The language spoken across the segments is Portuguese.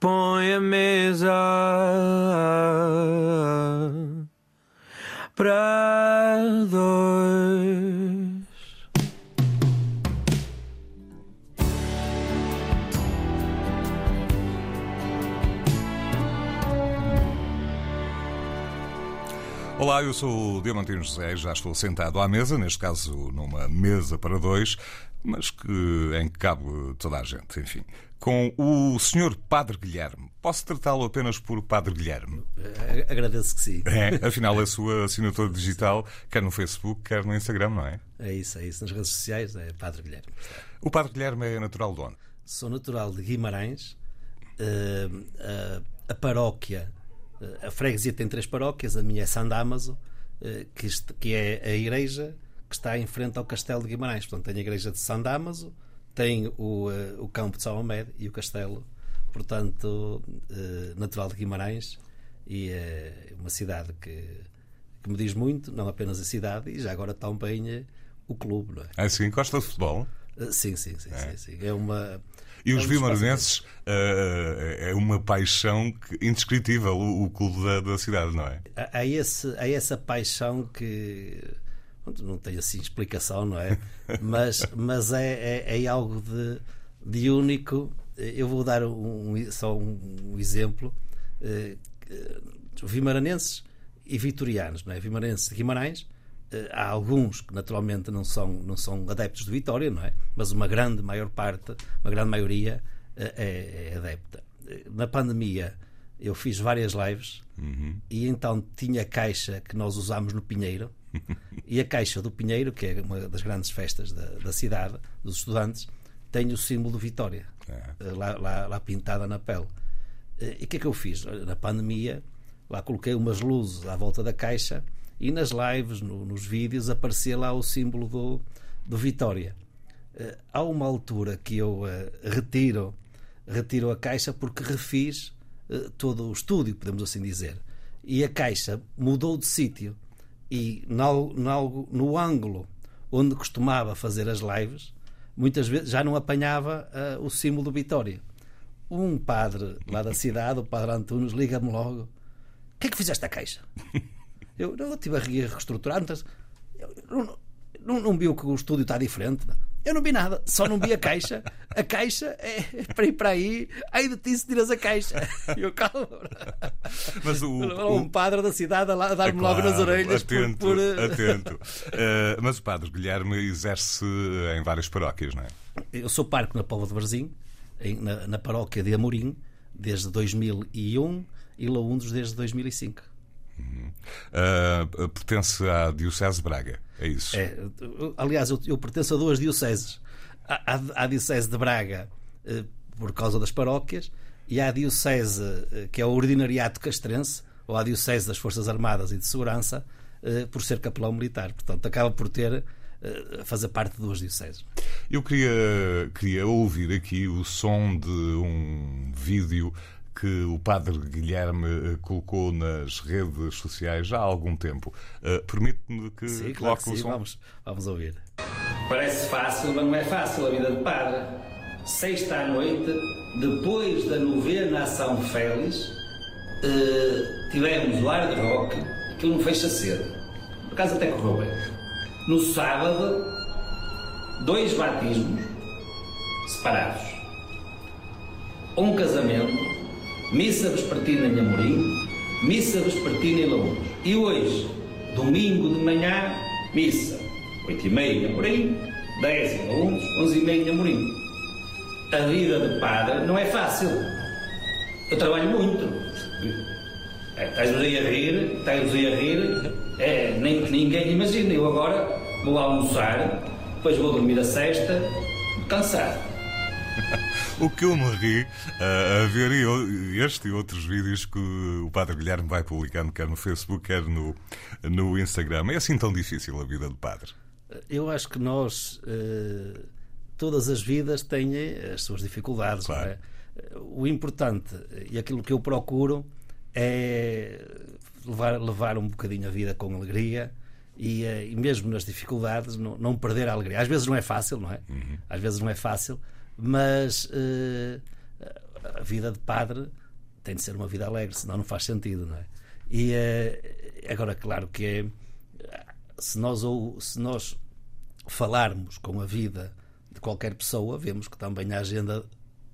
põe a mesa para dois. Olá, eu sou o Diamantino José, já estou sentado à mesa, neste caso numa mesa para dois, mas que, em que cabe toda a gente, enfim. Com o Sr. Padre Guilherme. Posso tratá-lo apenas por Padre Guilherme? Eh, Agradeço que sim. É, afinal, a sua assinatura digital, quer no Facebook, quer no Instagram, não é? É isso, é isso. Nas redes sociais é Padre Guilherme. O Padre Guilherme é natural de onde? Sou natural de Guimarães. eh, a, a paróquia, eh, a freguesia tem três paróquias, a minha é San Damaso, eh, que é a igreja que está em frente ao Castelo de Guimarães. Portanto, tem a igreja de San Damaso, tem o, eh, o campo de São Amed e o castelo. Portanto, eh, natural de Guimarães e é uma cidade que, que me diz muito, não apenas a cidade, e já agora também eh, o clube, não é? É assim, gosta de futebol? Sim, sim, sim, sim, sim. É uma. E é os eh, é uma paixão indescritível, o, clube da, da cidade, não é? há, esse, há essa paixão que não tem assim explicação, não é? Mas, mas é, é, é algo de, de único. Eu vou dar um, só um, exemplo. Eh, eh, Vimaranenses e vitorianos, não é? Vimaranenses de Guimarães. eh, Há alguns que naturalmente não são, não são adeptos de Vitória, não é? Mas uma grande maior parte, uma grande maioria é, é adepta. Na pandemia eu fiz várias lives e então tinha a caixa que nós usámos no Pinheiro e a caixa do Pinheiro, que é uma das grandes festas da, da cidade, dos estudantes, tem o símbolo de Vitória eh, lá, lá, lá pintada na pele. Eh, E o que é que eu fiz? Na pandemia, lá coloquei umas luzes à volta da caixa e nas lives, no- nos vídeos, aparecia lá o símbolo do, do Vitória. Eh, há uma altura que eu retiro, retiro a caixa porque refiz todo o estúdio, podemos assim dizer. E a caixa mudou de sítio e nal- nalgo- no ângulo onde costumava fazer as lives, muitas vezes já não apanhava eh, o símbolo do Vitória. Um padre lá da cidade, o padre Antunes, liga-me logo: O que é que fizeste a caixa? Eu, não, eu estive a re- a reestruturar. Eu, não, não, não viu que o estúdio está diferente? Eu não vi nada, só não vi a caixa. A caixa é, para ir para aí, aí de ti se tiras a caixa. E eu, calma. Mas o, Um o- padre da cidade a dar-me É logo nas orelhas por- Atento, por, eh, atento. Eh, mas o Padre Guilherme exerce em várias paróquias, não é? Eu sou parco na Póvoa de Varzim, na, na paróquia de Amorim, desde 2001 e Laundos desde 2005. Eh, pertence à Diocese de Braga, é isso? É, aliás, eu, eu pertenço a duas dioceses. À, à- à Diocese de Braga, eh, por causa das paróquias, e à Diocese, eh, que é o Ordinariato Castrense, ou à Diocese das Forças Armadas e de Segurança, eh, por ser capelão militar. Portanto, acaba por ter, fazer parte de duas dioceses. Eu queria, queria ouvir aqui o som de um vídeo que o Padre Guilherme eh, colocou nas redes sociais já há algum tempo. Eh, Permite-me que Sim, claro coloque que o sim, som? vamos, vamos ouvir. Parece fácil, mas não é fácil a vida de padre. Sexta à noite, depois da novena a São Félix, eh, tivemos o hard rock, aquilo não fecha cedo. Por acaso até correu bem. No sábado, dois batismos separados. Um casamento, missa vespertina em Amorim, missa vespertina em Laúns. E hoje, domingo de manhã, missa. 8 e meia em Amorim, 10 em Laúns, 11 e meia em Amorim. A vida de padre não é fácil. Eu trabalho muito. É, Estás-nos aí a rir, estás aí a rir, é, nem ninguém imagina. Eu agora vou almoçar, depois vou dormir a sexta, cansado. O que eu me ri eh, a ver este e outros vídeos que o Padre Guilherme vai publicando, quer no Facebook, quer no, no Instagram. É assim tão difícil a vida do Padre? Eu acho que nós, eh, todas as vidas têm as suas dificuldades. Claro. não é? O importante e aquilo que eu procuro é levar, levar um bocadinho a vida com alegria e, eh, e mesmo nas dificuldades não, não perder a alegria. Às vezes não é fácil, não é? Às vezes não é fácil, mas eh, a vida de padre tem de ser uma vida alegre, senão não faz sentido, não é? E eh, agora, claro que é. Se nós, ou, se nós falarmos com a vida de qualquer pessoa, vemos que também a agenda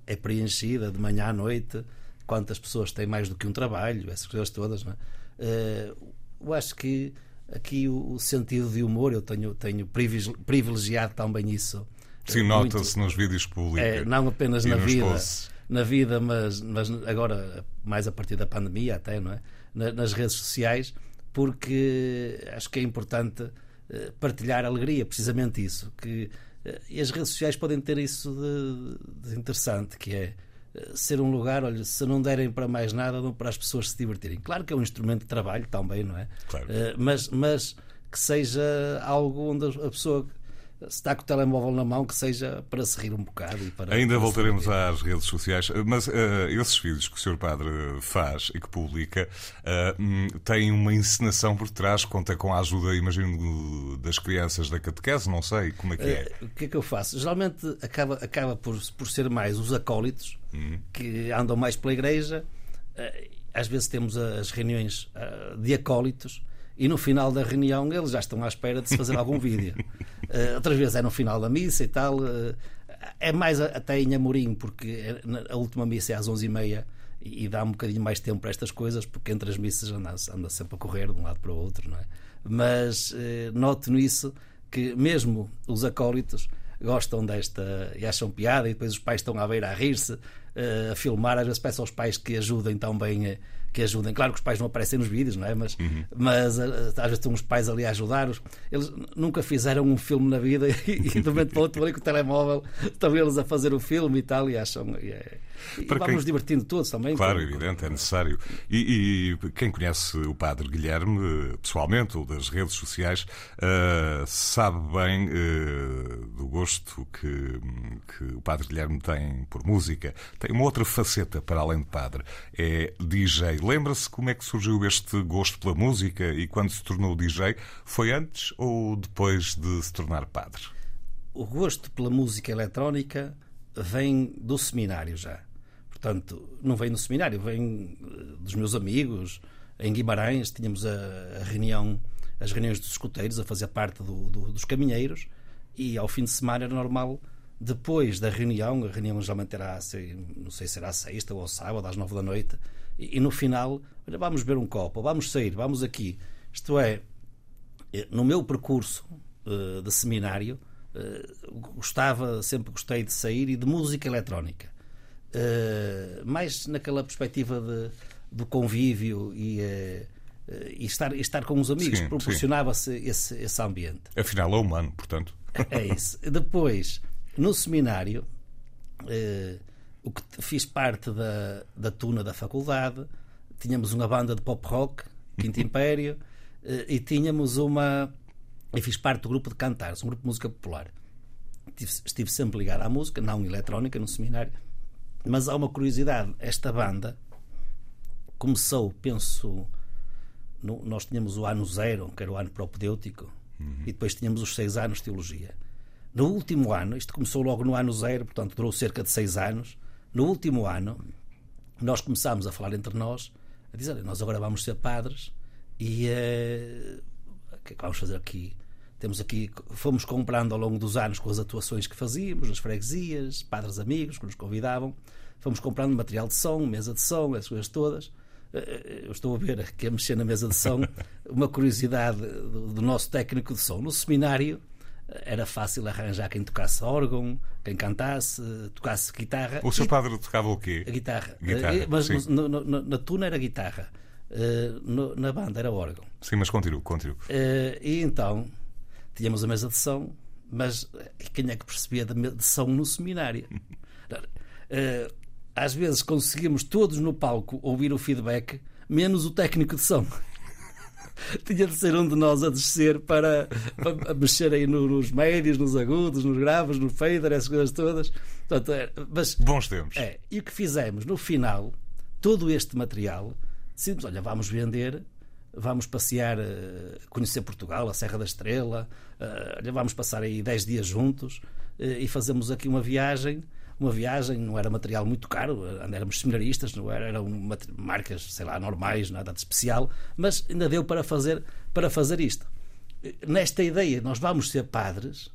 é preenchida de manhã à noite, quantas pessoas têm mais do que um trabalho, essas coisas todas. Não é? Eh, eu acho que aqui o, sentido de humor, eu tenho, tenho privilegi- privilegiado também isso. Sim, nota-se nos vídeos publica. É, não apenas na vida, posts. na vida, mas, mas agora mais a partir da pandemia até, não é? Na- nas redes sociais, porque acho que é importante eh, partilhar alegria, precisamente isso, que eh, e as redes sociais podem ter isso de, de interessante, que é eh, ser um lugar, olha, se não derem para mais nada, dão para as pessoas se divertirem. Claro que é um instrumento de trabalho também, não é? Claro. Mas, mas que seja algo onde a pessoa se está com o telemóvel na mão, que seja para se rir um bocado e para Ainda para voltaremos às redes sociais, mas eh, esses vídeos que o Sr. Padre faz e que publica hum, têm uma encenação por trás, conta com a ajuda, imagino, das crianças da catequese, não sei como é que é. Eh, O que é que eu faço? Geralmente acaba, acaba por, por ser mais os acólitos Uhum. que andam mais pela igreja. Às vezes temos as reuniões de acólitos e no final da reunião eles já estão à espera de se fazer algum vídeo. Eh, Outras vezes é no final da missa e tal. eh, É mais até em Amorim, porque é- a última missa é às 11h30 e dá um bocadinho mais tempo para estas coisas, porque entre as missas anda, anda sempre a correr de um lado para o outro, não é? Mas eh, noto nisso que mesmo os acólitos gostam desta e acham piada e depois os pais estão à beira a rir-se, eh, a filmar, às vezes peço aos pais que ajudem também que ajudem. Claro que os pais não aparecem nos vídeos, não é? Mas, mas eh, às vezes estão os pais ali a ajudar-os. Eles nunca fizeram um filme na vida e, e de momento para outro ali com o telemóvel estão eles a fazer o filme e tal e acham. E, é- Para vamos quem- divertindo todos também. Claro, evidente, é necessário. E, e quem conhece o Padre Guilherme, pessoalmente, ou das redes sociais, eh, sabe bem eh, do gosto que, que o Padre Guilherme tem por música. Tem uma outra faceta para além de padre, é DJ. Lembra-se como é que surgiu este gosto pela música e quando se tornou DJ? Foi antes ou depois de se tornar padre? o gosto pela música eletrónica vem do seminário já. Portanto, não vem do seminário, vem eh, dos meus amigos. Em Guimarães tínhamos a, a reunião, as reuniões dos escuteiros a fazer parte do- do- dos caminheiros e ao fim de semana era normal, depois da reunião, a reunião era, sei- não sei se à sexta ou sábado, às nove da noite, e, e no final, olha, vamos beber um copo, vamos sair, vamos aqui. Isto é, eh, no meu percurso eh, de seminário, eh, gostava, sempre gostei de sair e de música eletrónica. Eh, mais naquela perspectiva de, do convívio e, eh, e estar, e estar com os amigos, proporcionava-se esse, esse ambiente. Afinal, é humano, portanto. É isso. Depois, no seminário, eh, o que fiz parte da, da tuna da faculdade, tínhamos uma banda de pop rock, Quinto Império, eh, e tínhamos uma. E fiz parte do grupo de cantares, um grupo de música popular. Estive, estive sempre ligado à música, não eletrónica, no seminário. Mas há uma curiosidade: esta banda começou, penso, no- nós tínhamos o ano zero, que era o ano propedêutico, e depois tínhamos os seis anos de teologia. No último ano, isto começou logo no ano zero, portanto durou cerca de seis anos. No último ano, nós começámos a falar entre nós, a dizer: "Olha, nós agora vamos ser padres e eh, o que é que vamos fazer aqui? Temos aqui, fomos comprando ao longo dos anos com as atuações que fazíamos, nas freguesias, padres amigos que nos convidavam, fomos comprando material de som, mesa de som, essas coisas todas. Eh, Eu estou a ver aqui a mexer na mesa de som uma curiosidade do, do nosso técnico de som. No seminário eh, era fácil arranjar quem tocasse órgão, quem cantasse, eh, tocasse guitarra. O seu padre tocava o quê? a guitarra. Guitarra, Eh, mas no- no- na tuna era guitarra. Eh, no- na banda era órgão. Sim, mas continue, continue. Eh, e então tínhamos a mesa de som, mas eh, quem é que percebia de, som no seminário? Eh, às vezes conseguimos todos no palco ouvir o feedback, menos o técnico de som. Tinha de ser um de nós a descer para, para mexer aí no- nos médios, nos agudos, nos graves, no fader, essas coisas todas. Portanto, é- mas Bons tempos. é, e o que fizemos no final, todo este material, decidimos, olha, vamos vender, vamos passear, eh, conhecer Portugal, a Serra da Estrela, eh, vamos passar aí 10 dias juntos eh, e fazemos aqui uma viagem uma viagem, não era material muito caro, éramos seminaristas, não era, eram marcas, sei lá, normais, nada de especial, mas ainda deu para fazer, para fazer isto. Nesta ideia, nós vamos ser padres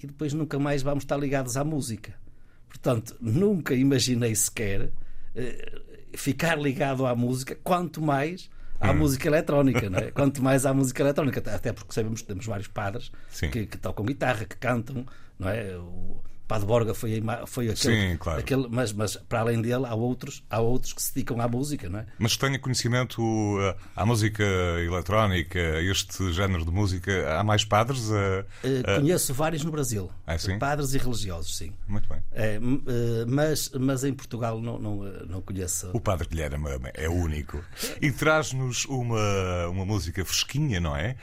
e depois nunca mais vamos estar ligados à música. Portanto, nunca imaginei sequer ficar ligado à música, quanto mais à hum. música eletrónica, não é? Quanto mais à música eletrónica, até porque sabemos que temos vários padres que, que, tocam guitarra, que cantam, não é? O, Padre Borga foi, foi aquele, Sim, claro. aquele mas, mas para além dele há outros, há outros que se dedicam à música, não é? Mas tenha conhecimento uh, à música eletrónica, este género de música, há mais padres? Uh, uh... Conheço vários no Brasil, ah, sim? padres e religiosos, sim. Muito bem. É, mas, mas em Portugal não, não, não conheço. O Padre Guilherme é único. E traz-nos uma, uma música fresquinha, não é?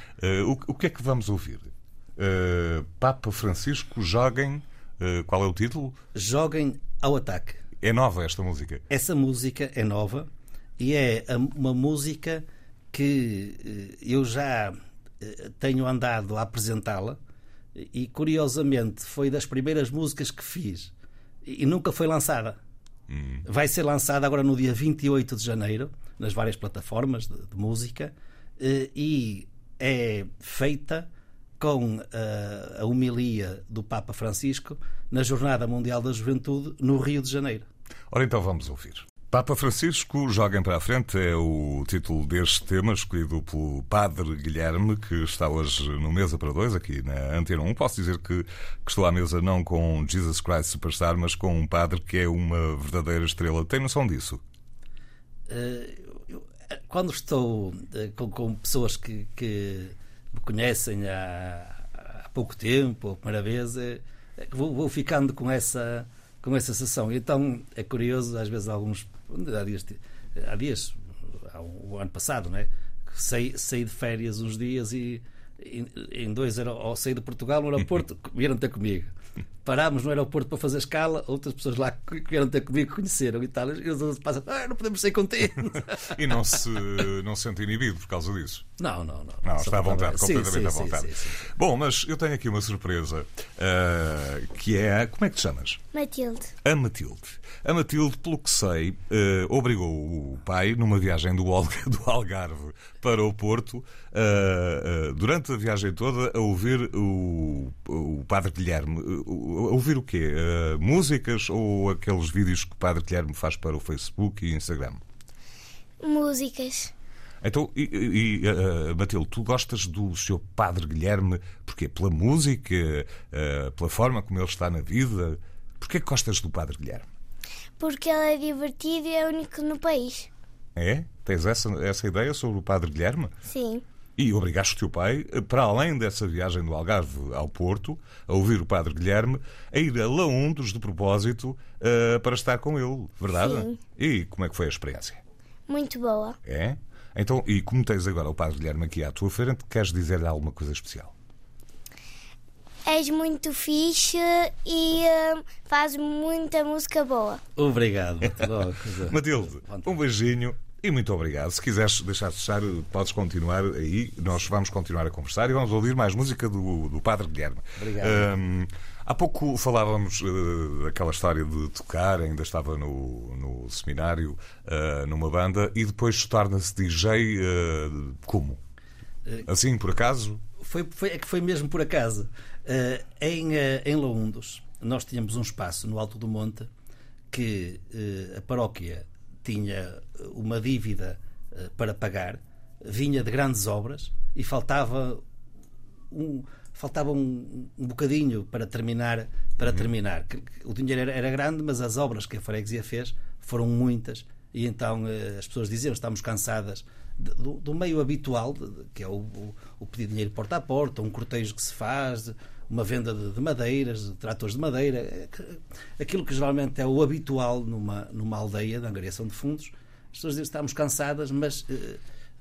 O, o que é que vamos ouvir? Papa Francisco, joguem eh, qual é o título? Joguem ao ataque. É nova esta música? Essa música é nova e é uma música que eh, eu já eh, tenho andado a apresentá-la e curiosamente foi das primeiras músicas que fiz e nunca foi lançada. Hum. Vai ser lançada agora no dia 28 de janeiro nas várias plataformas de, de música e é feita com a, a homilia do Papa Francisco na Jornada Mundial da Juventude no Rio de Janeiro. Ora, então vamos ouvir. Papa Francisco, joguem para a frente, é o título deste tema, escolhido pelo Padre Guilherme, que está hoje no Mesa para Dois, aqui na Antena 1. Posso dizer que, que estou à mesa não com Jesus Christ Superstar, mas com um padre que é uma verdadeira estrela. Tem noção disso? Uh, quando estou uh, com, com, pessoas que, que me conhecem há, há pouco tempo, a primeira vez, é, é vou, vou, ficando com essa, com essa sensação. Então é curioso, às vezes, alguns. Há dias, há dias há um, o ano passado, né? Saí, saí de férias uns dias e em dois ou saí de Portugal no aeroporto, vieram ter comigo parámos no aeroporto para fazer escala, outras pessoas lá que vieram ter comigo conheceram e tal, e os outros passam, ah, não podemos sair contigo. e não se, não se sente inibido por causa disso? Não, não, não. Não, está à vontade, completamente sim, sim, à vontade. Sim, Bom, mas eu tenho aqui uma surpresa, uh, que é, como é que te chamas? Matilde. A Matilde. A Matilde, pelo que sei, uh, obrigou o pai, numa viagem do, Algarve para o Porto, uh, durante a viagem toda, a ouvir o, o Padre Guilherme ouvir o quê? Uh, músicas ou aqueles vídeos que o Padre Guilherme faz para o Facebook e Instagram? Músicas. Então, e, e uh, Matilde, tu gostas do seu Padre Guilherme porque Pela música, uh, pela forma como ele está na vida? Porquê que gostas do Padre Guilherme? Porque ele é divertido e é único no país. É? Tens essa, essa ideia sobre o Padre Guilherme? Sim. E obrigaste o teu pai, para além dessa viagem do Algarve ao Porto, a ouvir o Padre Guilherme, a ir a Laundos de propósito uh, para estar com ele, verdade? Sim. E como é que foi a experiência? Muito boa. É? Então, e como tens agora o Padre Guilherme aqui à tua frente, queres dizer-lhe alguma coisa especial? És muito fixe e uh, fazes muita música boa. Obrigado. Matilde, um beijinho e muito obrigado. Se quiseres deixar de fechar, podes continuar aí. Nós vamos continuar a conversar e vamos ouvir mais música do, do Padre Guilherme. Obrigado. Um, há pouco falávamos uh, daquela história de tocar, ainda estava no, no seminário, uh, numa banda, e depois torna-se DJ uh, como? Assim, por acaso? Foi, foi, é que foi mesmo por acaso. em, em Loundos, nós tínhamos um espaço no Alto do Monte que a paróquia tinha uma dívida eh, para pagar, vinha de grandes obras e faltava um, faltava um, um bocadinho para terminar para uhum. terminar o dinheiro era, era, grande mas as obras que a freguesia fez foram muitas e então eh, as pessoas diziam estamos cansadas do, do meio habitual que é o, o, o, pedir dinheiro porta a porta um cortejo que se faz uma venda de, de madeiras, de tratores de madeira, é aquilo que geralmente é o habitual numa, numa aldeia de angariação de fundos. As pessoas dizem estamos cansadas, mas eh,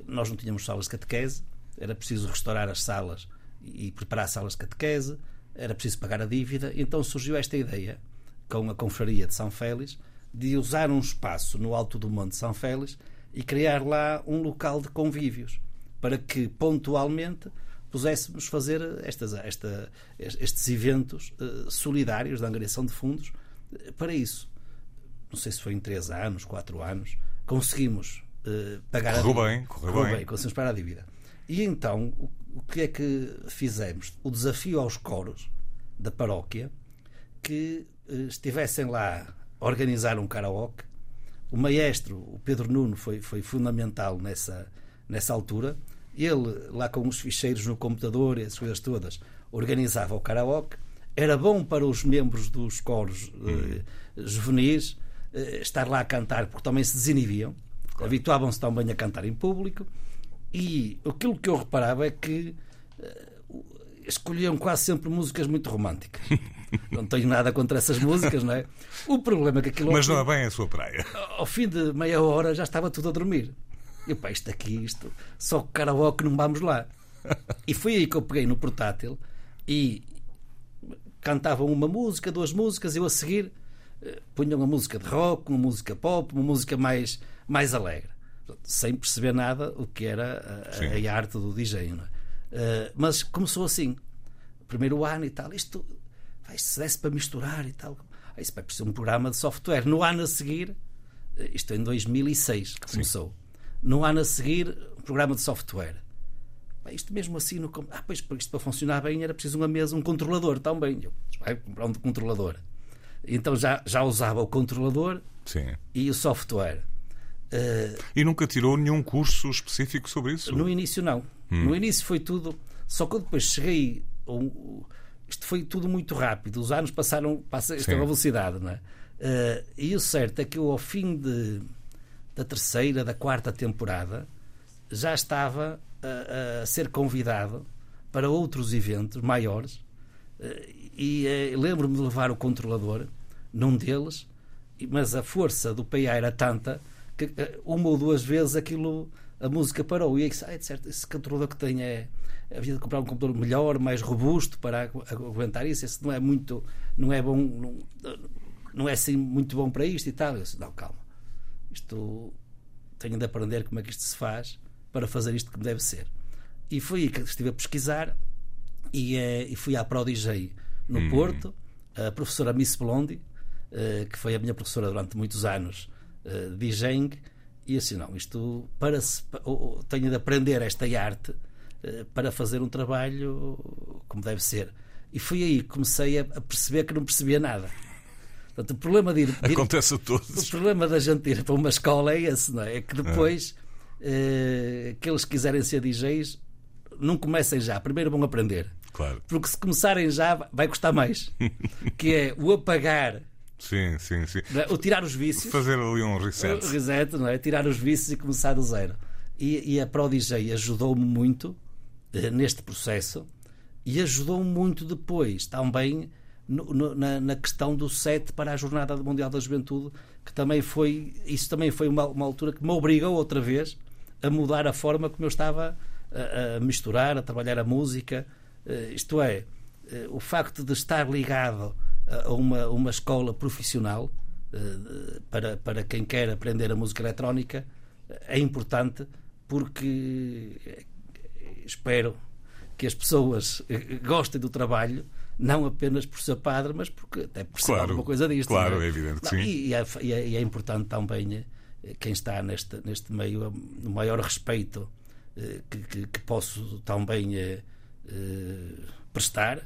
nós não tínhamos salas de catequese, era preciso restaurar as salas e preparar salas de catequese, era preciso pagar a dívida, então surgiu esta ideia, com a Confraria de São Félix, de usar um espaço no alto do Monte São Félix e criar lá um local de convívios, para que pontualmente puséssemos fazer estas, esta, estes eventos uh, solidários de angariação de fundos Eh, Para isso, não sei se foi em 3 anos, 4 anos, conseguimos eh, pagar a Correu dívida. bem, correu bem. conseguimos pagar a dívida. E então, o, que é que fizemos? O desafio aos coros da paróquia que eh, estivessem lá a organizar um karaoke. O maestro, o Pedro Nuno, foi, foi fundamental nessa, nessa altura. Ele, lá com os ficheiros no computador e as coisas todas, organizava o karaoke. Era bom para os membros dos coros eh, juvenis eh, estar lá a cantar, porque também se desinibiam. Habituavam-se também a cantar em público. E aquilo que eu reparava é que eh, escolhiam quase sempre músicas muito românticas. não tenho nada contra essas músicas, não é? O problema é que aquilo. Mas não é bem a sua praia. ao fim de meia hora já estava tudo a dormir. E pá, isto aqui, isto, só karaoke não vamos lá. E foi aí que eu peguei no portátil e cantavam uma música, duas músicas, eu a seguir eh, punha uma música de rock, uma música pop, uma música mais, mais alegre. Sem perceber nada o que era a- Sim. a, arte do DJ. É? Eh, mas começou assim. Primeiro ano e tal. Isto vai, se desse para misturar e tal. Ah, Isso vai precisar um programa de software. No ano a seguir, eh, isto em 2006 que começou. No ano a seguir, um programa de software. Pá, Isto mesmo assim, no, ah, pois, porque isto para funcionar bem era preciso uma mesa, um controlador também. Eu, vai comprar um controlador. Então já, já usava o controlador Sim. e o software. Eh, E nunca tirou nenhum curso específico sobre isso? no início não. No início foi tudo. Só que eu depois cheguei. um- Isto foi tudo muito rápido. Os anos passaram passa esta Sim. velocidade, não é? Eh, e o certo é que eu, ao fim de, da terceira, da quarta temporada, já estava a, a ser convidado para outros eventos maiores. Eh, e eh, lembro-me de levar o controlador num deles, mas a força do PA era tanta que eh, uma ou duas vezes aquilo a música parou e eu disse, ah, de certo, esse controlador que tem é havia de comprar um computador melhor, mais robusto para agu- aguentar isso, esse não é muito não é bom não, não é assim muito bom para isto e tal eu disse, não, calma isto tenho de aprender como é que isto se faz para fazer isto como deve ser e que estive a pesquisar e, eh, e fui à Prodigy no Porto, a professora Miss Blondie, eh, que foi a minha professora durante muitos anos eh, de DJing, e assim, não, isto para se, tenho de aprender esta arte para fazer um trabalho como deve ser. E foi aí que comecei a perceber que não percebia nada. Portanto, o problema de ir, de ir- Acontece a o todos. problema da gente ir para uma escola é esse, não é? É que depois eh, que eles quiserem ser DJs não comecem já, primeiro vão aprender. Claro. Porque se começarem já vai custar mais. que é o apagar, Sim, sim, sim. é? o tirar os vícios, Fazer ali um o reset. reset, não é? Tirar os vícios e começar do zero. E, e a Prodigy ajudou-me muito eh, neste processo e ajudou-me muito depois também no- na, na questão do set para a Jornada Mundial da Juventude, que também foi, isso também foi uma, uma altura que me obrigou outra vez a mudar a forma como eu estava a, a misturar, a trabalhar a música. Eh, isto é, eh, o facto de estar ligado a uma, uma escola profissional eh, para, para quem quer aprender a música eletrónica é importante porque espero que as pessoas gostem do trabalho não apenas por ser padre, mas porque até por ser Claro, alguma coisa disto. claro, não é evidente que Não, sim. E, é, e é- e é importante também eh, quem está neste, neste meio, eh, no maior respeito eh, que, que- que posso também prestar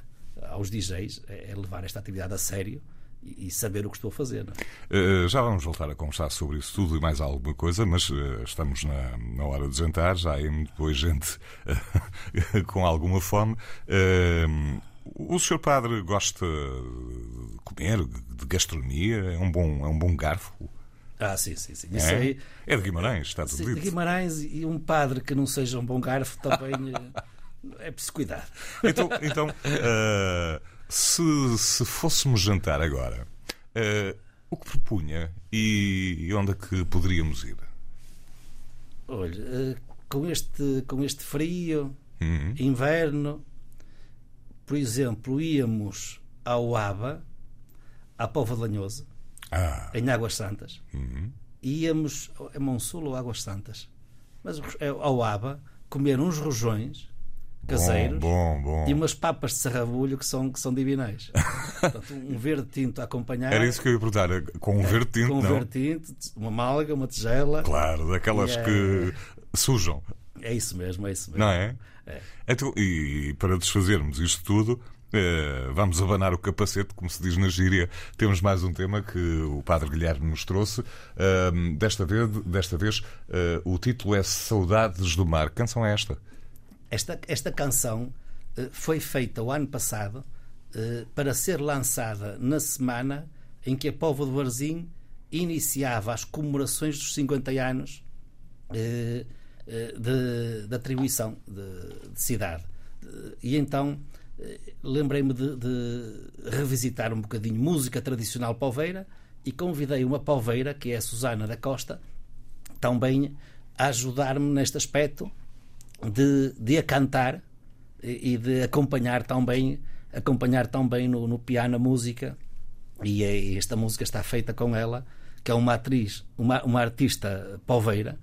aos DJs, é é levar esta atividade a sério e, saber o que estou a fazer. é? Já vamos voltar a conversar sobre isso tudo e mais alguma coisa, mas estamos na, na hora de jantar, já muito boa gente com alguma fome. Uh, o senhor padre gosta de comer, de gastronomia? É um bom, é um bom garfo? Ah, sim, sim, sim. Isso É? aí. É de Guimarães, está tudo Sim, de dito. Guimarães e um padre que não seja um bom garfo também eh, é preciso cuidar. Então, então uh, se, se fôssemos jantar agora, uh, o que propunha e onde é que poderíamos ir? Olha, eh, com este, com este frio, Uhum. inverno, por exemplo, íamos ao Aba, à Pova de Lanhoso, Ah, em Águas Santas. uhum. Íamos é Monsul ou Águas Santas, mas é ao Aba comer uns rojões caseiros Bom, bom. e umas papas de sarrabulho que são, que são divinais. Portanto, um verde tinto a acompanhar. Era isso que eu ia perguntar. Com um verde tinto, com um não? verde tinto, uma malga, uma tigela. Claro, daquelas E é- que sujam, É isso mesmo, é isso mesmo. não é? Então, e para desfazermos isto tudo, eh, vamos abanar o capacete, como se diz na gíria. Temos mais um tema que o Padre Guilherme nos trouxe. Desta vez, desta vez eh, o título é Saudades do Mar. Que canção é esta? Esta, esta canção eh, foi feita o ano passado para ser lançada na semana em que a Povo de Varzim iniciava as comemorações dos 50 anos de, de atribuição de, de cidade. Eh, E então eh, lembrei-me de, de revisitar um bocadinho música tradicional poveira e convidei uma poveira, que é a Susana da Costa, também a ajudar-me neste aspecto de, de a cantar e de acompanhar também acompanhar também no, no piano a música e, é- e esta música está feita com ela que é uma atriz uma, uma artista poveira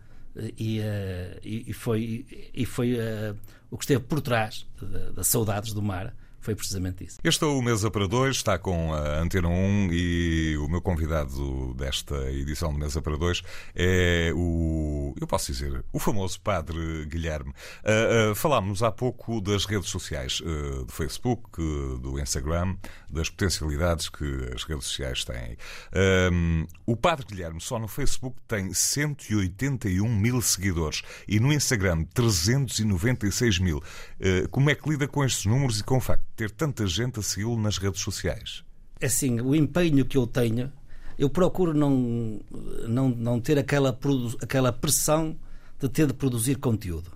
e, eh, e, e foi e foi eh, o que esteve por trás da- das saudades do mar foi precisamente isso Este é o Mesa para Dois, está com a Antena 1 e o meu convidado desta edição de Mesa para Dois é o, eu posso dizer, o famoso Padre Guilherme. Ah, ah, falámos há pouco das redes sociais, ah, do Facebook, do Instagram, das potencialidades que as redes sociais têm. O Padre Guilherme só no Facebook tem 181 mil seguidores e no Instagram 396 mil. Como é que lida com estes números e com o facto ter tanta gente a segui-lo nas redes sociais? assim, o empenho que eu tenho, eu procuro não, não, não ter aquela, aquela pressão de ter de produzir conteúdo.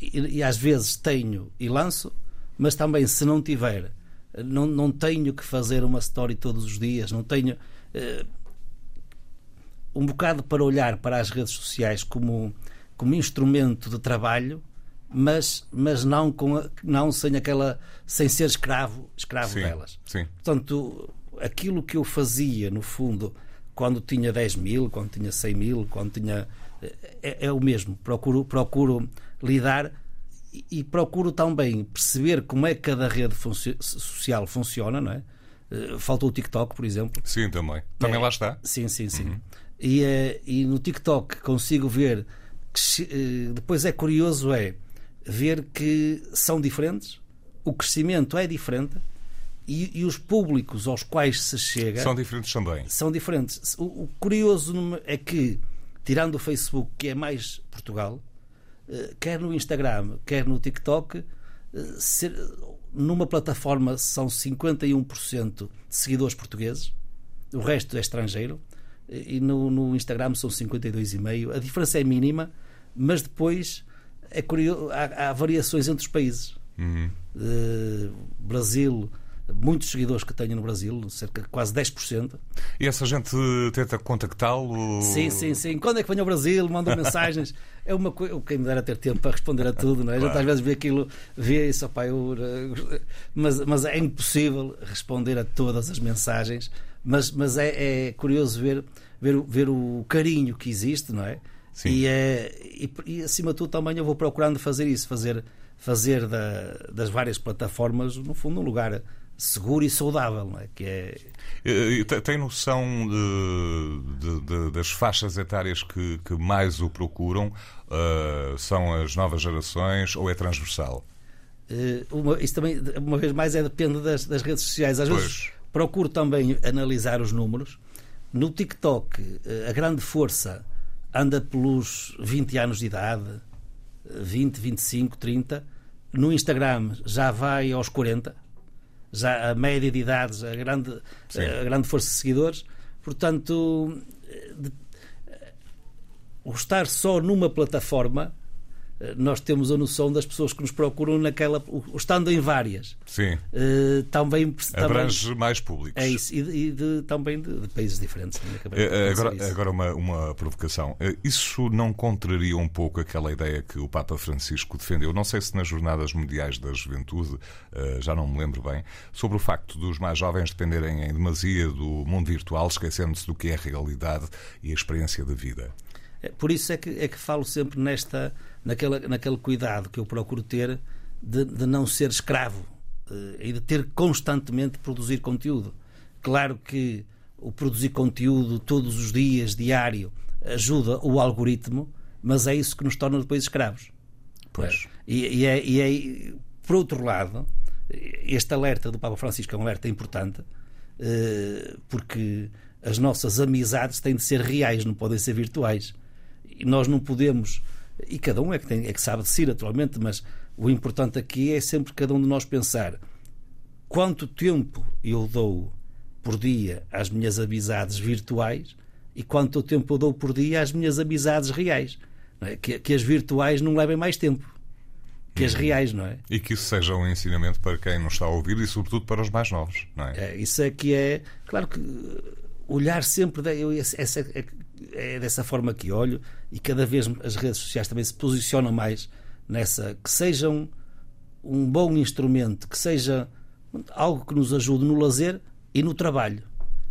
E, e às vezes tenho e lanço, mas também se não tiver, não, não tenho que fazer uma story todos os dias, não tenho. eh, um bocado para olhar para as redes sociais como, como instrumento de trabalho, mas, mas não, com, a- não sem aquela sem ser escravo, escravo Sim, delas. sim. Portanto, aquilo que eu fazia, no fundo, quando tinha 10 mil, quando tinha 100 mil, quando tinha. É, é o mesmo. Procuro, procuro lidar e, e procuro também perceber como é que cada rede funcio- social funciona, não é? Eh, Faltou o TikTok, por exemplo. Sim, também. Também É. lá está. Sim, sim, sim. E, eh, e no TikTok consigo ver que eh, depois é curioso é ver que são diferentes, o crescimento é diferente e, e os públicos aos quais se chega São diferentes também. são diferentes. O, o curioso é que, tirando o Facebook, que é mais Portugal, eh, quer no Instagram, quer no TikTok, eh, ser- numa plataforma são 51% de seguidores portugueses, o resto é estrangeiro, eh, e no, no Instagram são 52,5%. A diferença é mínima, mas depois é curioso, há, há variações entre os países. Eh, Brasil, muitos seguidores que tenho no Brasil, cerca de quase 10%. E essa gente tenta contactá-lo? Sim, sim, sim. Quando é que vem ao Brasil? Mandam mensagens. É uma coisa. Quem me dera ter tempo para responder a tudo, não é? A gente às vezes vê aquilo, vê isso, opá, eu, eh, mas, mas é impossível responder a todas as mensagens. Mas, mas é, é curioso ver, ver, ver o carinho que existe, não é? Sim. E, é e, e acima de tudo também eu vou procurando fazer isso, fazer, fazer da- das várias plataformas, no fundo, um lugar seguro e saudável, é? Que é te- Tem noção de- de- de- das faixas etárias que, que mais o procuram? Eh, são as novas gerações ou é transversal? Eh, uma, isso também, uma vez mais, é depende das, das redes sociais. Às Pois. vezes procuro também analisar os números. No TikTok, eh, a grande força anda pelos 20 anos de idade, eh, 20, 25, 30. No Instagram já vai aos 40. Já a média de idades, a grande, Sim. a grande força de seguidores. Portanto, de- o estar só numa plataforma nós temos a noção das pessoas que nos procuram naquela. Estando em várias. Sim. eh, também, também Abrange mais públicos. é isso. E, e de- também de, de países diferentes. também Eh, eh, pensar Agora, agora uma, uma provocação. Eh, Isso não contraria um pouco aquela ideia que o Papa Francisco defendeu, não sei se nas Jornadas Mundiais da Juventude, eh, já não me lembro bem, sobre o facto dos mais jovens dependerem em demasia do mundo virtual, esquecendo-se do que é a realidade e a experiência da vida. É, Por isso é que, é que falo sempre nesta, naquela, naquele cuidado que eu procuro ter de, de não ser escravo eh, e de ter constantemente produzir conteúdo. Claro que o produzir conteúdo todos os dias, diário, ajuda o algoritmo, mas é isso que nos torna depois escravos. Pois. E, e é, e é, por outro lado, este alerta do Papa Francisco é um alerta importante, eh, porque as nossas amizades têm de ser reais, não podem ser virtuais. Nós não podemos, e cada um é que, tem, é que sabe de si, naturalmente, mas o importante aqui é sempre cada um de nós pensar quanto tempo eu dou por dia às minhas amizades virtuais e quanto tempo eu dou por dia às minhas amizades reais. É? Que, que, as virtuais não levem mais tempo que as reais, não é? E que isso seja um ensinamento para quem nos está a ouvir e, sobretudo, para os mais novos, não é? é isso é que é. Claro que olhar sempre. Eu, essa, é, dessa forma que olho e cada vez as redes sociais também se posicionam mais nessa. que sejam um bom instrumento, que seja algo que nos ajude no lazer e no trabalho,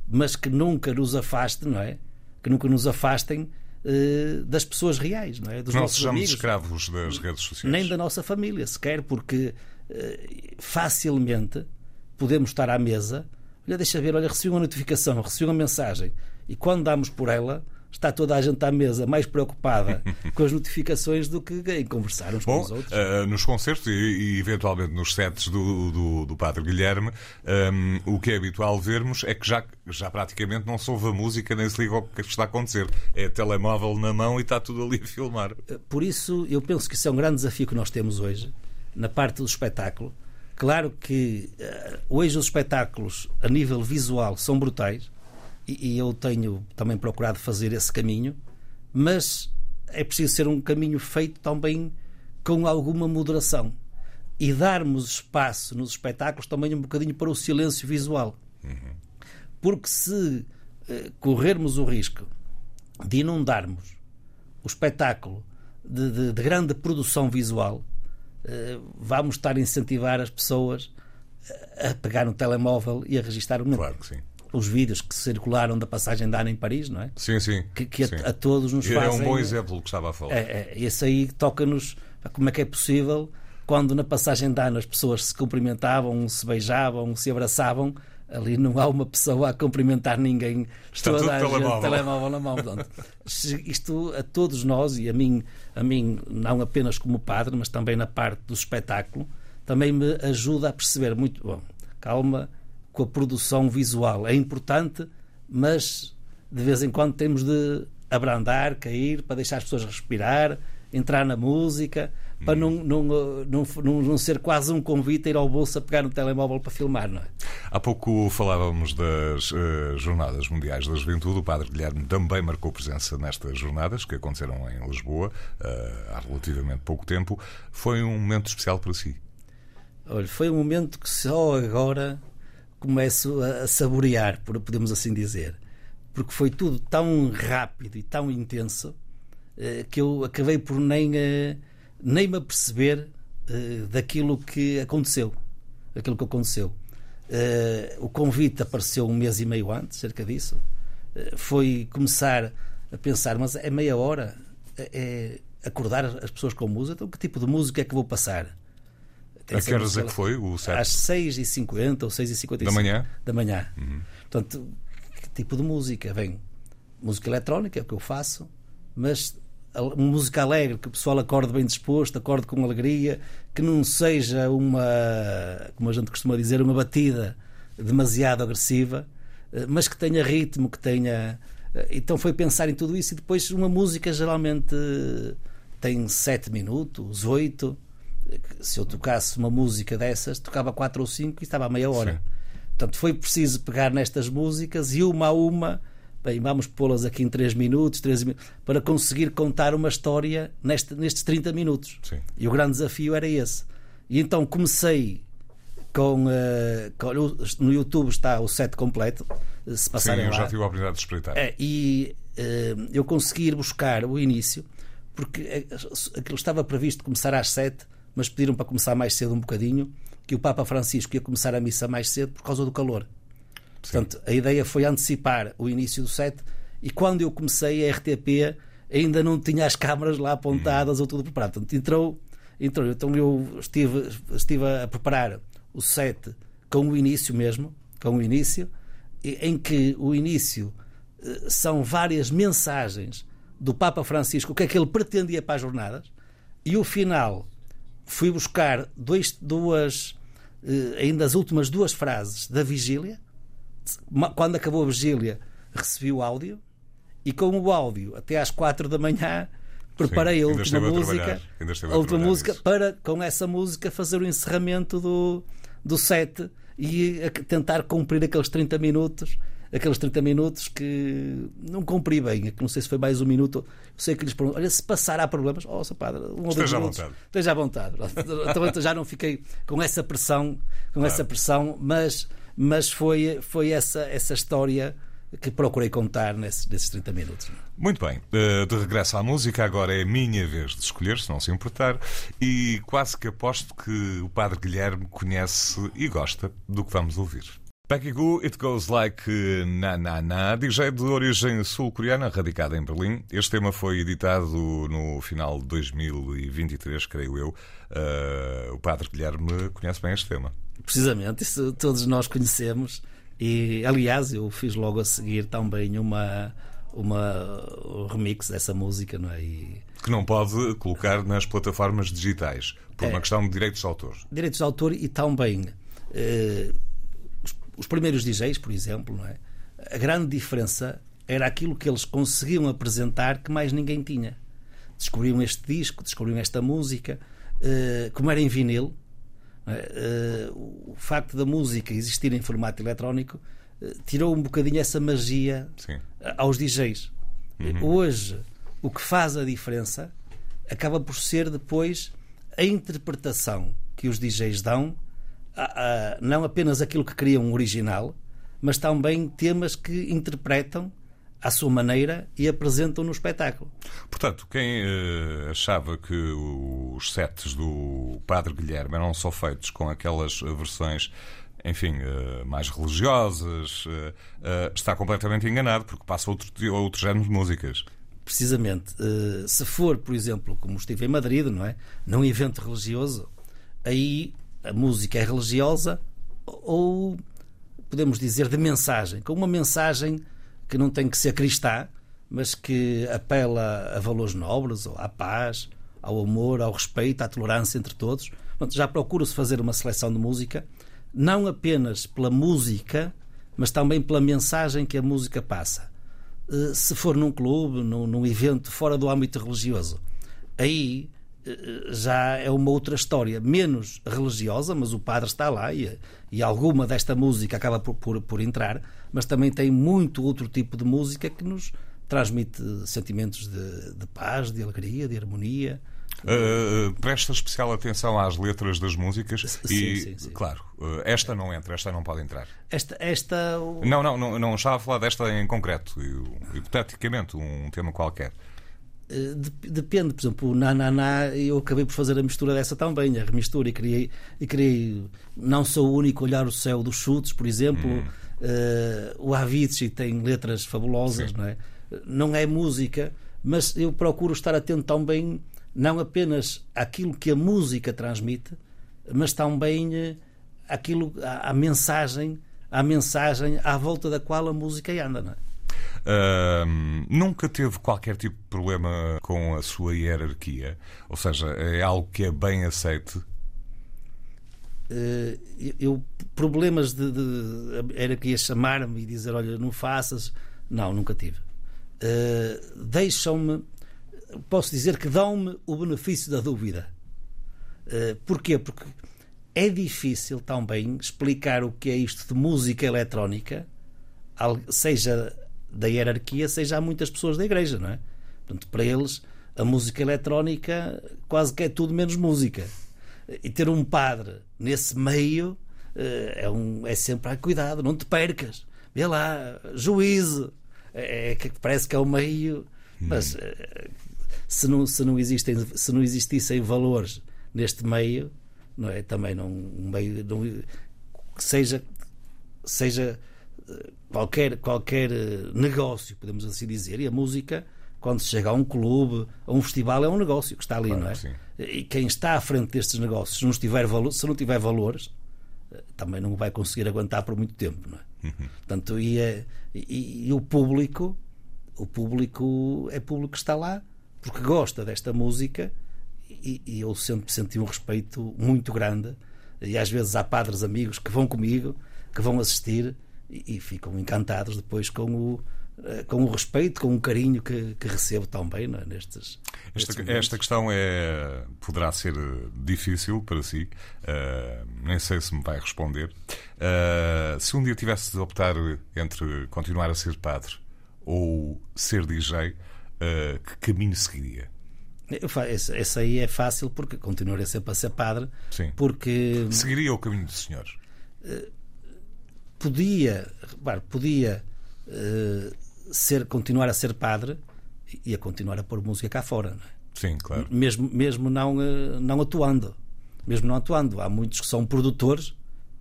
mas que nunca nos afaste, não é? Que nunca nos afastem uh, das pessoas reais, não é? Dos não nossos sejamos amigos, escravos das redes sociais. Nem da nossa família, sequer, porque uh, facilmente podemos estar à mesa, olha, deixa ver, olha, recebi uma notificação, recebi uma mensagem, e quando damos por ela, está toda a gente à mesa mais preocupada com as notificações do que em conversar uns Bom, com os outros. Uh, nos concertos e, e, eventualmente nos sets do, do, do Padre Guilherme, um, o que é habitual vermos é que já, já praticamente não se ouve a música nem se liga ao que está a acontecer. É telemóvel na mão e está tudo ali a filmar. Eh, por isso, eu penso que isso é um grande desafio que nós temos hoje, na parte do espetáculo. Claro que uh, hoje os espetáculos, a nível visual, são brutais e, e eu tenho também procurado fazer esse caminho, mas é preciso ser um caminho feito também com alguma moderação e darmos espaço nos espetáculos também um bocadinho para o silêncio visual. Uhum. Porque se eh, corrermos o risco de inundarmos o espetáculo de, de, de grande produção visual, eh, vamos estar a incentivar as pessoas a pegar no telemóvel e a registrar o momento. Claro que sim os vídeos que circularam da passagem da Ana em Paris, não é? Sim, sim. Que, que sim. A, a, todos nos e fazem... É um bom exemplo que estava a falar. É, é, esse aí toca-nos como é que é possível quando na passagem da Ana as pessoas se cumprimentavam, se beijavam, se abraçavam, ali não há uma pessoa a cumprimentar ninguém. Está tudo a telemóvel. telemóvel na mão. Portanto, isto a todos nós e a mim, a mim não apenas como padre, mas também na parte do espetáculo, também me ajuda a perceber muito bom. Calma, com a produção visual. É importante, mas de vez em quando temos de abrandar, cair, para deixar as pessoas respirar, entrar na música, para não, não, não, não, não ser quase um convite a ir ao bolso a pegar no telemóvel para filmar, não é? Há pouco falávamos das uh, Jornadas Mundiais da Juventude. O Padre Guilherme também marcou presença nestas jornadas que aconteceram em Lisboa uh, há relativamente pouco tempo. Foi um momento especial para si? Olha, foi um momento que só agora começo a saborear, podemos assim dizer. Porque foi tudo tão rápido e tão intenso eh, que eu acabei por nem, eh, nem me aperceber eh, daquilo que aconteceu. Daquilo que aconteceu. O convite apareceu um mês e meio antes, cerca disso. Foi começar a pensar, mas é meia hora? É acordar as pessoas com música? Então, que tipo de música é que vou passar? A que horas é que foi o set? Às 6h50 ou 6h55. Da manhã? Da manhã. Uhum. Portanto, que tipo de música? Vem música eletrónica, é o que eu faço, mas música alegre, que o pessoal acorde bem disposto, acorde com alegria, que não seja uma, como a gente costuma dizer, uma batida demasiado agressiva, eh, mas que tenha ritmo, que tenha. Eh, então foi pensar em tudo isso e depois uma música geralmente tem 7 minutos, 8 se eu tocasse uma música dessas, tocava quatro ou cinco e estava a meia hora. Sim. Portanto, foi preciso pegar nestas músicas e uma a uma, bem, vamos pô-las aqui em 3 minutos, 13 minutos, para conseguir contar uma história neste, nestes 30 minutos. Sim. E o grande desafio era esse. E então comecei com, uh, com, no YouTube está o set completo. Se passarem Sim, eu já lá. tive a oportunidade de espreitar. É, e uh, eu consegui ir buscar o início, porque eh, aquilo estava previsto começar às 7 mas pediram para começar mais cedo um bocadinho, que o Papa Francisco ia começar a missa mais cedo por causa do calor. Sim. Portanto, a ideia foi antecipar o início do set e quando eu comecei a RTP ainda não tinha as câmaras lá apontadas hum. ou tudo preparado. Portanto, entrou, Então, então eu estive, estive a preparar o set com o início mesmo, com o início, em que o início eh, são várias mensagens do Papa Francisco, o que é que ele pretendia para as jornadas, e o final fui buscar dois, duas, eh, ainda as últimas duas frases da vigília. Quando acabou a vigília, recebi o áudio, e com o áudio, até às quatro da manhã, preparei Sim, a última música, a a última música para com essa música fazer o encerramento do, do set e a- tentar cumprir aqueles 30 minutos, aqueles 30 minutos que não cumpri bem, que não sei se foi mais um minuto. Sei que lhes pergunto, olha, se passar há problemas, oh, padre, um ou dois Esteja à minutos. vontade. Esteja à vontade. Então, então já não fiquei com essa pressão, com essa pressão, mas, mas foi, foi essa, essa história que procurei contar nesses, nesses 30 minutos. Muito bem, eh, de regresso à música, agora é a minha vez de escolher, se não se importar, e quase que aposto que o Padre Guilherme conhece e gosta do que vamos ouvir. Becky Goo, It Goes Like Na Na Na, DJ de origem sul-coreana, radicada em Berlim. Este tema foi editado no final de 2023, creio eu. Eh, o Padre Guilherme conhece bem este tema. Precisamente, isso todos nós conhecemos. E, aliás, eu fiz logo a seguir também uma, uma um remix dessa música, não é? E, Que não pode colocar nas plataformas digitais, por É. uma questão de direitos de autor. direitos de autor e também eh, os, os primeiros DJs, por exemplo, não é? A grande diferença era aquilo que eles conseguiam apresentar que mais ninguém tinha. Descobriam este disco, descobriam esta música, eh, como era em vinil. é? Eh, o facto da música existir em formato eletrónico eh, tirou um bocadinho essa magia Sim. aos DJs. Hoje, o que faz a diferença acaba por ser depois a interpretação que os DJs dão, a- a- não apenas aquilo que criam um original, mas também temas que interpretam à sua maneira e apresentam no espetáculo. Portanto, quem eh, achava que os sets do Padre Guilherme eram só feitos com aquelas versões, enfim, eh, mais religiosas, eh, está completamente enganado, porque passa outro, outro género de músicas. precisamente, se for, por exemplo, como estive em Madrid, não é? Num evento religioso, aí a música é religiosa ou podemos dizer de mensagem, com uma mensagem que não tem que ser cristã, mas que apela a valores nobres, à paz, ao amor, ao respeito, à tolerância entre todos. Já procura-se fazer uma seleção de música, não apenas pela música, mas também pela mensagem que a música passa. Eh, se for num clube, num, num evento fora do âmbito religioso, aí já é uma outra história, menos religiosa, mas o padre está lá e, e alguma desta música acaba por, por, por entrar, mas também tem muito outro tipo de música que nos transmite sentimentos de, de paz, de alegria, de harmonia. Uh, presta especial atenção às letras das músicas Sim, e, sim, sim. claro, uh, esta não entra, esta não pode entrar. Esta, esta o- Não, não, não, não estava a falar desta em concreto, hipoteticamente, um tema qualquer. Eh, dep- Depende, por exemplo, o Na Na Na, eu acabei por fazer a mistura dessa também, a remistura, e criei, e criei não sou o único a olhar o céu dos chutes, por exemplo. Eh, o Avicii tem letras fabulosas, Sim. não é? Não é música, mas eu procuro estar atento também, não apenas àquilo que a música transmite, mas também eh, àquilo, à, à mensagem, à mensagem à volta da qual a música anda, não é? Ahm, nunca teve qualquer tipo de problema com a sua hierarquia? Ou seja, é algo que é bem aceite? Eh, eu problemas de, de era que ia chamar-me e dizer olha não faças não nunca tive Eh, deixam-me posso dizer que dão-me o benefício da dúvida Eh, porquê porque é difícil também explicar o que é isto de música eletrónica seja da hierarquia seja a muitas pessoas da igreja não é Portanto, para eles a música eletrónica quase que é tudo menos música e ter um padre nesse meio eh, é, um, é sempre, ah, cuidado, não te percas, vê lá, juízo. É, é que parece que é o meio, mas eh, se não, se, não existem, se não existissem valores neste meio, não é? Também não, um meio, não, que seja, seja qualquer, qualquer eh, negócio, podemos assim dizer, e a música quando se chega a um clube, a um festival, é um negócio que está ali, Claro não é? sim. E quem está à frente destes negócios, se não tiver, se não tiver valores, eh, também não vai conseguir aguentar por muito tempo, não é? Portanto, e, é- e- e o público, o público é público que está lá porque gosta desta música e, e eu sempre senti um respeito muito grande e às vezes há padres amigos que vão comigo, que vão assistir e, e ficam encantados depois com o eh, com o respeito, com o carinho que, que recebo também é? nestes, Esta, esta questão é poderá ser eh, difícil para si, eh, nem sei se me vai responder. Eh, se um dia tivesse de optar entre continuar a ser padre ou ser DJ, eh, que caminho seguiria? Esse aí é fácil porque continuarei sempre a ser padre Sim. porque Seguiria o caminho do senhor? Podia repare, podia eh, ser, continuar a ser padre e a continuar a pôr música cá fora não é? Sim, claro. mesmo, mesmo não, eh, não atuando. Mesmo não atuando. Há muitos que são produtores,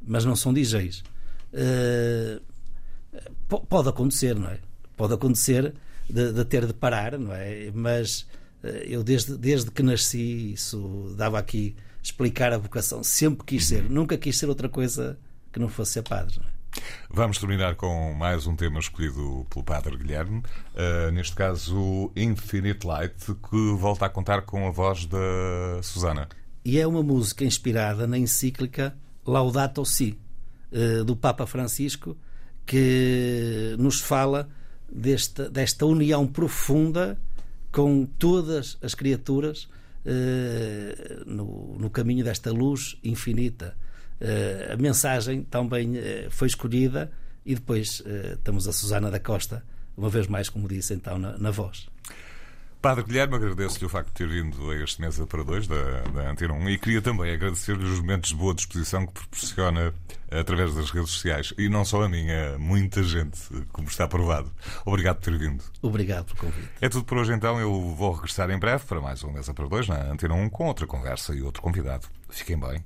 mas não são DJs. Eh, po- pode acontecer, não é? Pode acontecer de, de ter de parar, não é? Mas eh, eu, desde, desde que nasci, isso dava aqui explicar a vocação. Sempre quis ser. Nunca quis ser outra coisa que não fosse ser padre, não é? Vamos terminar com mais um tema escolhido pelo Padre Guilherme, eh, neste caso Infinite Light, que volta a contar com a voz da Susana. e é uma música inspirada na encíclica Laudato Si eh, do Papa Francisco que nos fala desta, desta união profunda com todas as criaturas eh, no, no caminho desta luz infinita. Eh, a mensagem também eh, foi escolhida e depois eh, temos a Susana da Costa, uma vez mais, como disse, então, na, na voz. Padre Guilherme, agradeço-lhe o facto de ter vindo a este Mesa para Dois da, da Antena 1 e queria também agradecer-lhe os momentos de boa disposição que proporciona através das redes sociais. E não só a mim, a muita gente, como está provado. Obrigado por ter vindo. Obrigado pelo convite. É tudo por hoje então. Eu vou regressar em breve para mais um Mesa para Dois na Antena 1 com outra conversa e outro convidado. Fiquem bem.